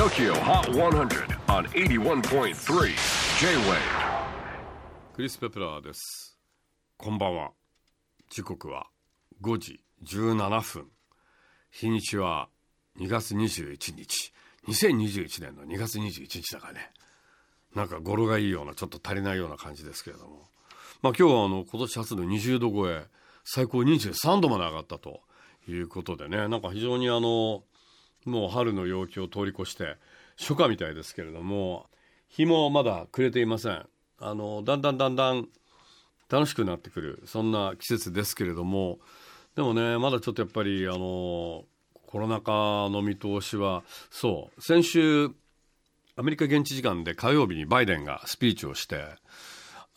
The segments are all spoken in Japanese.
TOKYO HOT 100 on 81.3 J-WAVE クリス・ペプラーです。こんばんは。時刻は5時17分。日にちは2月21日。2021年の2月21日だからね。なんか語呂がいいようなちょっと足りないような感じですけれども。まあ今日はあの今年初の20度超え最高23度まで上がったということでね。なんか非常にあのもう春の陽気を通り越して初夏みたいですけれども日もまだ暮れていません。あのだんだんだんだん楽しくなってくるそんな季節ですけれどもでもねまだちょっとやっぱりあのコロナ禍の見通しはそう先週アメリカ現地時間で火曜日にバイデンがスピーチをして、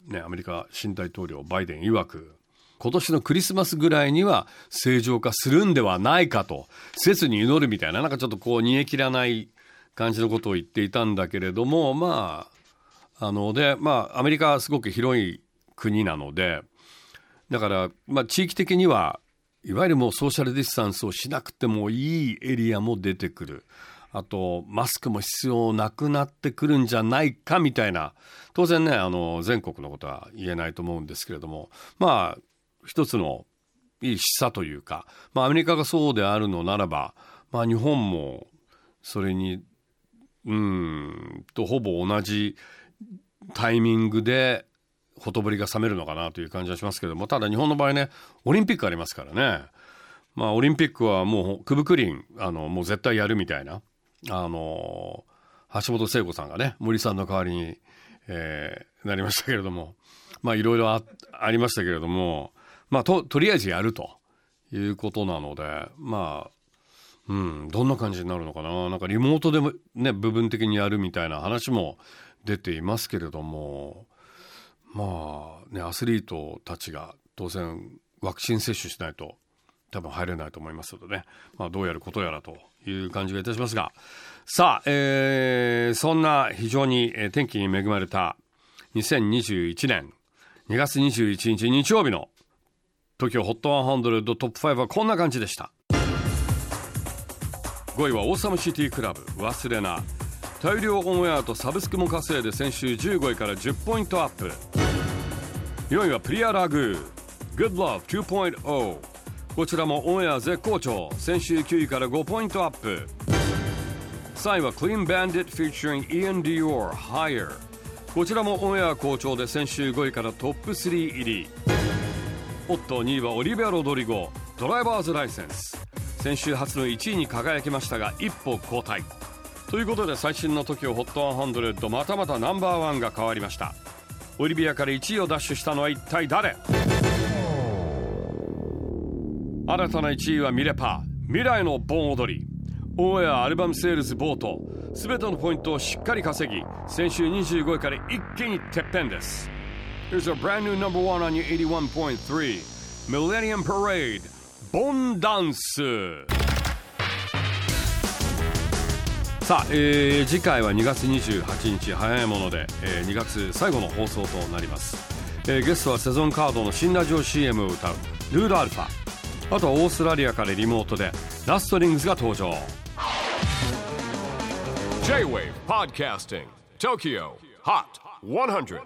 ね、アメリカ新大統領バイデン曰く今年のクリスマスぐらいには正常化するんではないかと切に祈るみたいななんかちょっとこう煮え切らない感じのことを言っていたんだけれどもまああのでまあアメリカはすごく広い国なのでだからまあ地域的にはいわゆるもうソーシャルディスタンスをしなくてもいいエリアも出てくる。あと、マスクも必要なくなってくるんじゃないかみたいな、当然ね、あの、全国のことは言えないと思うんですけれども、まあ、一つのいい示唆というか、まあ、アメリカがそうであるのならば、まあ、日本もそれにうんとほぼ同じタイミングでほとぼりが冷めるのかなという感じはしますけどもただ日本の場合ねオリンピックありますからね。まあオリンピックはもうくぶくりんあのもう絶対やるみたいなあの橋本聖子さんがね森さんの代わりに、えー、なりましたけれどもまあいろいろありましたけれどもまあ、と、とりあえずやるということなので、まあ、うん、どんな感じになるのかな。なんかリモートでもね、部分的にやるみたいな話も出ていますけれども、まあね、アスリートたちが当然ワクチン接種しないと多分入れないと思いますのでね、まあ、どうやることやらという感じがいたしますが、さあ、えー、そんな非常に天気に恵まれた2021年2月21日日曜日の TOKIOHOT100 トップ5はこんな感じでした。5位はオーサムシティクラブ忘れな。大量オンエアとサブスクも稼いで先週15位から10ポイントアップ。4位はプリアラグー。Good Love 2.0こちらもオンエア絶好調。先週9位から5ポイントアップ。3位は Clean Bandit featuring Ian Dior Higher こちらもオンエア好調で先週5位からトップ3入り。おっと2位はオリベア・ロドリゴドライバーズライセンス。先週初の1位に輝きましたが一歩後退。ということで最新の TOKIOHOT100 またまたナンバーワンが変わりました。オリビアから1位を奪取したのは一体誰？新たな1位はミレパ未来の盆踊り。オンエアアルバムセールスボート全てのポイントをしっかり稼ぎ先週25位から一気にてっぺんです。Here's a brand new number one on your 81.3 Millennium Parade. ボンダンスさあ、えー、次回は2月28日早いもので、えー、2月最後の放送となります、えー、ゲストはセゾンカードの新ラジオ CM を歌うルードアルファ。あとはオーストラリアからリモートでラストリングスが登場。J-WAVE PODCASTING. TOKYO HOT 100